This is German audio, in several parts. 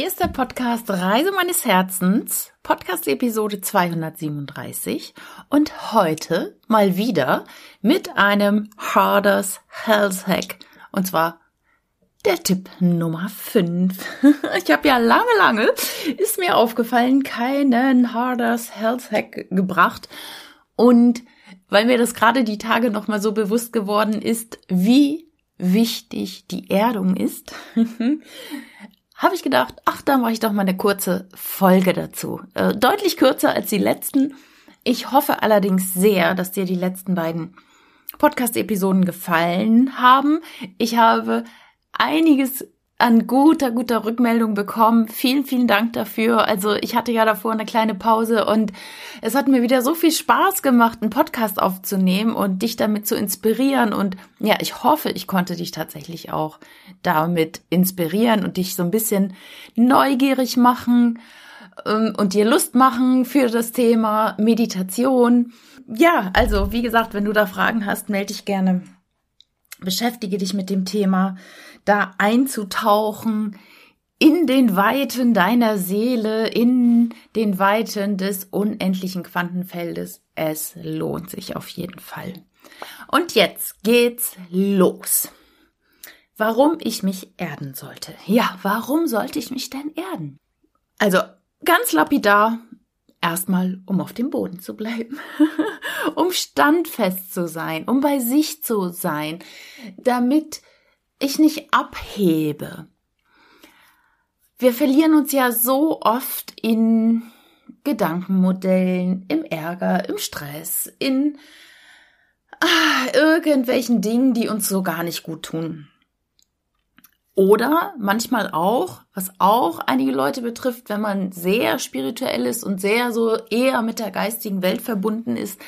Hier ist der Podcast Reise meines Herzens, Podcast Episode 237 und heute mal wieder mit einem Harders Health Hack. Und zwar der Tipp Nummer 5. Ich habe ja lange, lange, ist mir aufgefallen, keinen Harders Health Hack gebracht. Und weil mir das gerade die Tage nochmal so bewusst geworden ist, wie wichtig die Erdung ist, habe ich gedacht, ach, da mache ich doch mal eine kurze Folge dazu. Äh, deutlich kürzer als die letzten. Ich hoffe allerdings sehr, dass dir die letzten beiden Podcast-Episoden gefallen haben. Ich habe einiges an guter, guter Rückmeldung bekommen. Vielen, vielen Dank dafür. Also ich hatte ja davor eine kleine Pause und es hat mir wieder so viel Spaß gemacht, einen Podcast aufzunehmen und dich damit zu inspirieren. Und ja, ich hoffe, ich konnte dich tatsächlich auch damit inspirieren und dich so ein bisschen neugierig machen ähm, und dir Lust machen für das Thema Meditation. Ja, also wie gesagt, wenn du da Fragen hast, melde dich gerne. Beschäftige dich mit dem Thema da einzutauchen in den Weiten deiner Seele, in den Weiten des unendlichen Quantenfeldes. Es lohnt sich auf jeden Fall. Und jetzt geht's los. Warum ich mich erden sollte. Ja, warum sollte ich mich denn erden? Also ganz lapidar, erstmal um auf dem Boden zu bleiben, um standfest zu sein, um bei sich zu sein, damit ich nicht abhebe. Wir verlieren uns ja so oft in Gedankenmodellen, im Ärger, im Stress, in ah, irgendwelchen Dingen, die uns so gar nicht gut tun. Oder manchmal auch, was auch einige Leute betrifft, wenn man sehr spirituell ist und sehr so eher mit der geistigen Welt verbunden ist,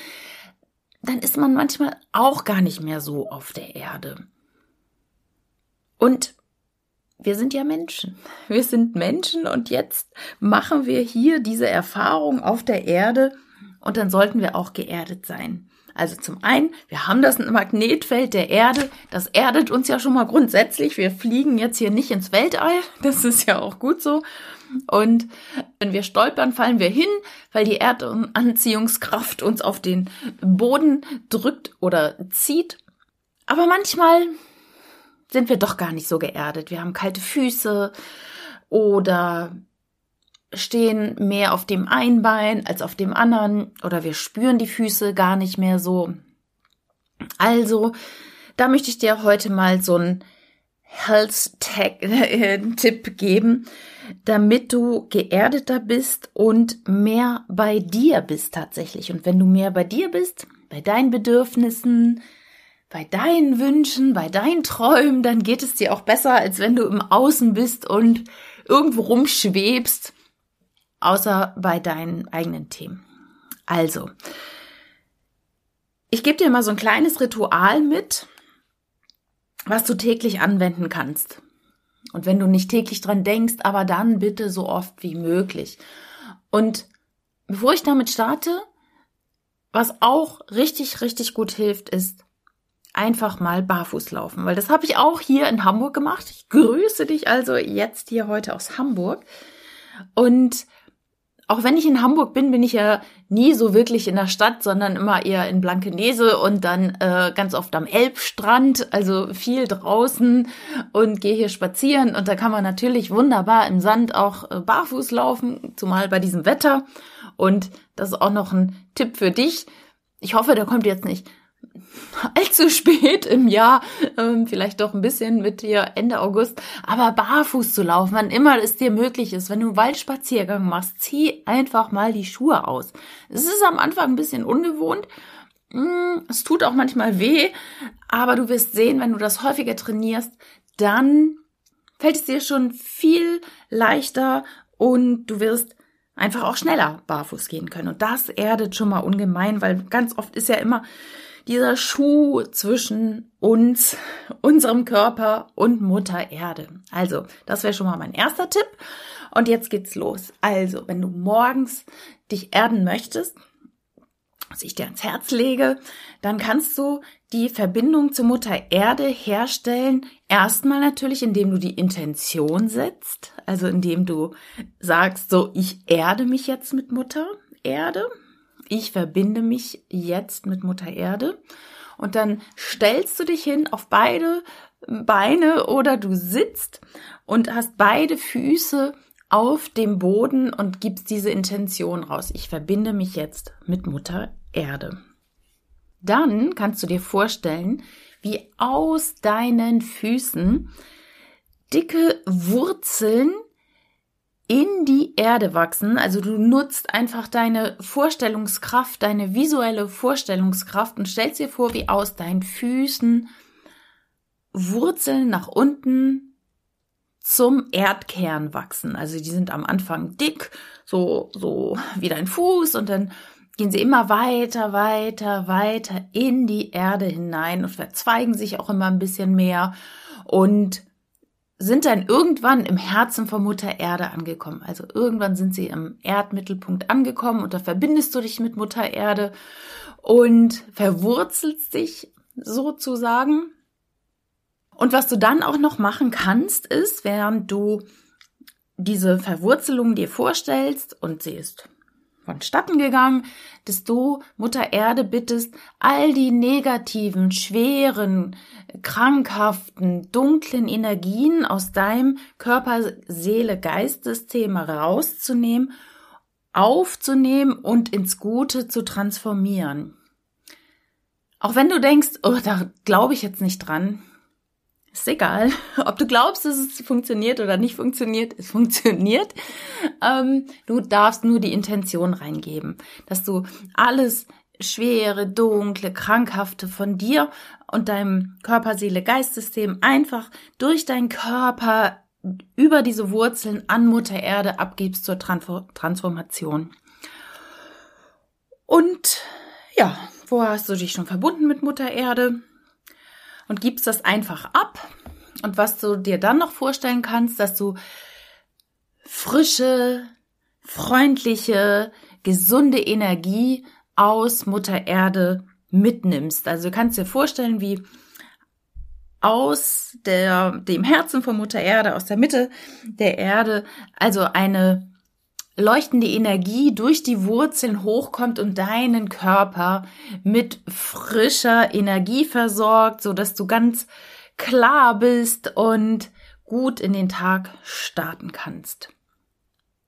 dann ist man manchmal auch gar nicht mehr so auf der Erde. Und wir sind ja Menschen. Wir sind Menschen und jetzt machen wir hier diese Erfahrung auf der Erde und dann sollten wir auch geerdet sein. Also zum einen, wir haben das Magnetfeld der Erde, das erdet uns ja schon mal grundsätzlich. Wir fliegen jetzt hier nicht ins Weltall, das ist ja auch gut so. Und wenn wir stolpern, fallen wir hin, weil die Erdanziehungskraft uns auf den Boden drückt oder zieht. Aber manchmal sind wir doch gar nicht so geerdet. Wir haben kalte Füße oder stehen mehr auf dem einen Bein als auf dem anderen oder wir spüren die Füße gar nicht mehr so. Also, da möchte ich dir heute mal so einen Health-Tipp geben, damit du geerdeter bist und mehr bei dir bist tatsächlich. Und wenn du mehr bei dir bist, bei deinen Bedürfnissen, bei deinen Wünschen, bei deinen Träumen, dann geht es dir auch besser, als wenn du im Außen bist und irgendwo rumschwebst, außer bei deinen eigenen Themen. Also, ich gebe dir mal so ein kleines Ritual mit, was du täglich anwenden kannst. Und wenn du nicht täglich dran denkst, aber dann bitte so oft wie möglich. Und bevor ich damit starte, was auch richtig, richtig gut hilft, ist, einfach mal barfuß laufen, weil das habe ich auch hier in Hamburg gemacht. Ich grüße dich also jetzt hier heute aus Hamburg. Und auch wenn ich in Hamburg bin, bin ich ja nie so wirklich in der Stadt, sondern immer eher in Blankenese und dann äh, ganz oft am Elbstrand, also viel draußen und gehe hier spazieren und da kann man natürlich wunderbar im Sand auch äh, barfuß laufen, zumal bei diesem Wetter. Und das ist auch noch ein Tipp für dich. Ich hoffe, der kommt jetzt nicht allzu spät im Jahr, ähm, vielleicht doch ein bisschen mit dir Ende August, aber barfuß zu laufen, wann immer es dir möglich ist. Wenn du einen Waldspaziergang machst, zieh einfach mal die Schuhe aus. Es ist am Anfang ein bisschen ungewohnt. Mm, es tut auch manchmal weh, aber du wirst sehen, wenn du das häufiger trainierst, dann fällt es dir schon viel leichter und du wirst einfach auch schneller barfuß gehen können. Und das erdet schon mal ungemein, weil ganz oft ist ja immer dieser Schuh zwischen uns, unserem Körper und Mutter Erde. Also, das wäre schon mal mein erster Tipp. Und jetzt geht's los. Also, wenn du morgens dich erden möchtest, was ich dir ans Herz lege, dann kannst du die Verbindung zur Mutter Erde herstellen. Erstmal natürlich, indem du die Intention setzt, also indem du sagst, so, ich erde mich jetzt mit Mutter Erde. Ich verbinde mich jetzt mit Mutter Erde. Und dann stellst du dich hin auf beide Beine oder du sitzt und hast beide Füße auf dem Boden und gibst diese Intention raus. Ich verbinde mich jetzt mit Mutter Erde. Dann kannst du dir vorstellen, wie aus deinen Füßen dicke Wurzeln in die Erde wachsen. Also du nutzt einfach deine Vorstellungskraft, deine visuelle Vorstellungskraft und stellst dir vor, wie aus deinen Füßen Wurzeln nach unten zum Erdkern wachsen. Also die sind am Anfang dick, so, so wie dein Fuß und dann gehen sie immer weiter, weiter, weiter in die Erde hinein und verzweigen sich auch immer ein bisschen mehr und sind dann irgendwann im Herzen von Mutter Erde angekommen. Also irgendwann sind sie im Erdmittelpunkt angekommen und da verbindest du dich mit Mutter Erde und verwurzelst dich sozusagen. Und was du dann auch noch machen kannst, ist, während du diese Verwurzelung dir vorstellst und sie ist vonstatten gegangen, dass du Mutter Erde bittest, all die negativen, schweren, krankhaften, dunklen Energien aus deinem Körper, Seele, Geistessystem rauszunehmen, aufzunehmen und ins Gute zu transformieren. Auch wenn du denkst, oh, da glaube ich jetzt nicht dran, ist egal, ob du glaubst, dass es funktioniert oder nicht funktioniert, es funktioniert. Ähm, du darfst nur die Intention reingeben, dass du alles schwere, dunkle, krankhafte von dir und deinem Körper, Seele, Geistsystem einfach durch deinen Körper über diese Wurzeln an Mutter Erde abgibst zur Transformation. Und ja, wo hast du dich schon verbunden mit Mutter Erde? Und gibst das einfach ab. Und was du dir dann noch vorstellen kannst, dass du frische, freundliche, gesunde Energie aus Mutter Erde mitnimmst. Also du kannst dir vorstellen, wie aus der, dem Herzen von Mutter Erde, aus der Mitte der Erde, also eine leuchtende Energie durch die Wurzeln hochkommt und deinen Körper mit frischer Energie versorgt, so dass du ganz klar bist und gut in den Tag starten kannst.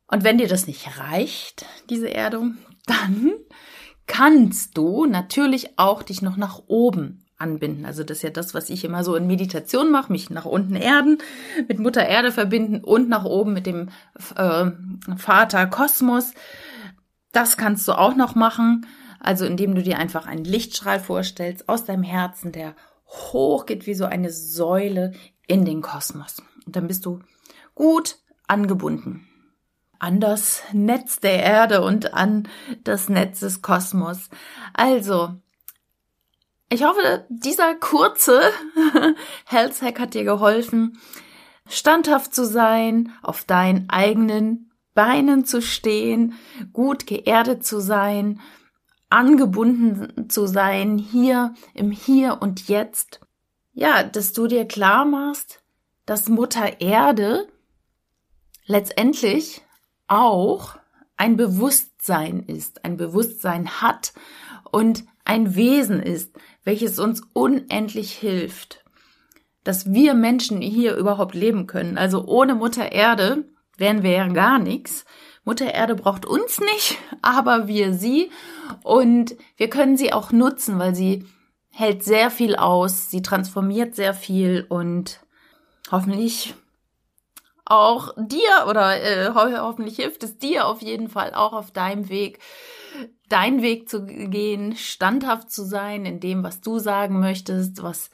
Und wenn dir das nicht reicht, diese Erdung, dann kannst du natürlich auch dich noch nach oben anbinden. Also das ist ja das, was ich immer so in Meditation mache, mich nach unten erden, mit Mutter Erde verbinden und nach oben mit dem äh, Vater Kosmos. Das kannst du auch noch machen, also indem du dir einfach einen Lichtstrahl vorstellst aus deinem Herzen, der hochgeht wie so eine Säule in den Kosmos. Und dann bist du gut angebunden an das Netz der Erde und an das Netz des Kosmos. Also, ich hoffe, dieser kurze Health Hack hat dir geholfen, standhaft zu sein, auf deinen eigenen Beinen zu stehen, gut geerdet zu sein, angebunden zu sein, hier im Hier und Jetzt. Ja, dass du dir klar machst, dass Mutter Erde letztendlich auch ein Bewusstsein ist, ein Bewusstsein hat und ein Wesen ist, welches uns unendlich hilft, dass wir Menschen hier überhaupt leben können. Also ohne Mutter Erde wären wir ja gar nichts. Mutter Erde braucht uns nicht, aber wir sie und wir können sie auch nutzen, weil sie hält sehr viel aus, sie transformiert sehr viel und hoffentlich auch dir oder äh, hoffentlich hilft es dir auf jeden Fall auch auf deinem Weg deinen Weg zu gehen, standhaft zu sein in dem, was du sagen möchtest, was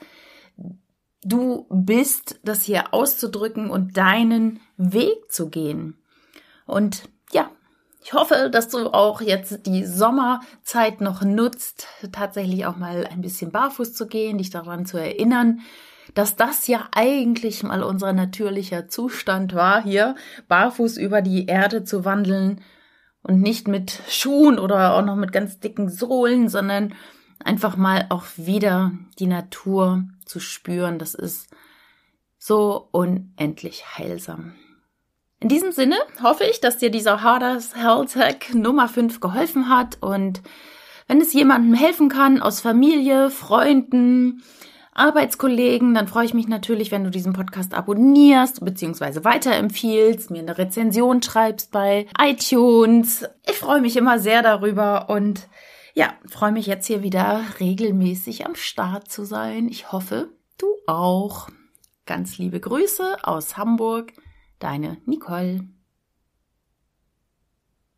du bist, das hier auszudrücken und deinen Weg zu gehen. Und ja, ich hoffe, dass du auch jetzt die Sommerzeit noch nutzt, tatsächlich auch mal ein bisschen barfuß zu gehen, dich daran zu erinnern, dass das ja eigentlich mal unser natürlicher Zustand war, hier barfuß über die Erde zu wandeln Und nicht mit Schuhen oder auch noch mit ganz dicken Sohlen, sondern einfach mal auch wieder die Natur zu spüren. Das ist so unendlich heilsam. In diesem Sinne hoffe ich, dass dir dieser Harders Health Hack Nummer 5 geholfen hat und wenn es jemandem helfen kann aus Familie, Freunden, Arbeitskollegen, dann freue ich mich natürlich, wenn du diesen Podcast abonnierst bzw. weiterempfiehlst, mir eine Rezension schreibst bei iTunes. Ich freue mich immer sehr darüber und ja, freue mich jetzt hier wieder regelmäßig am Start zu sein. Ich hoffe, du auch. Ganz liebe Grüße aus Hamburg, deine Nicole.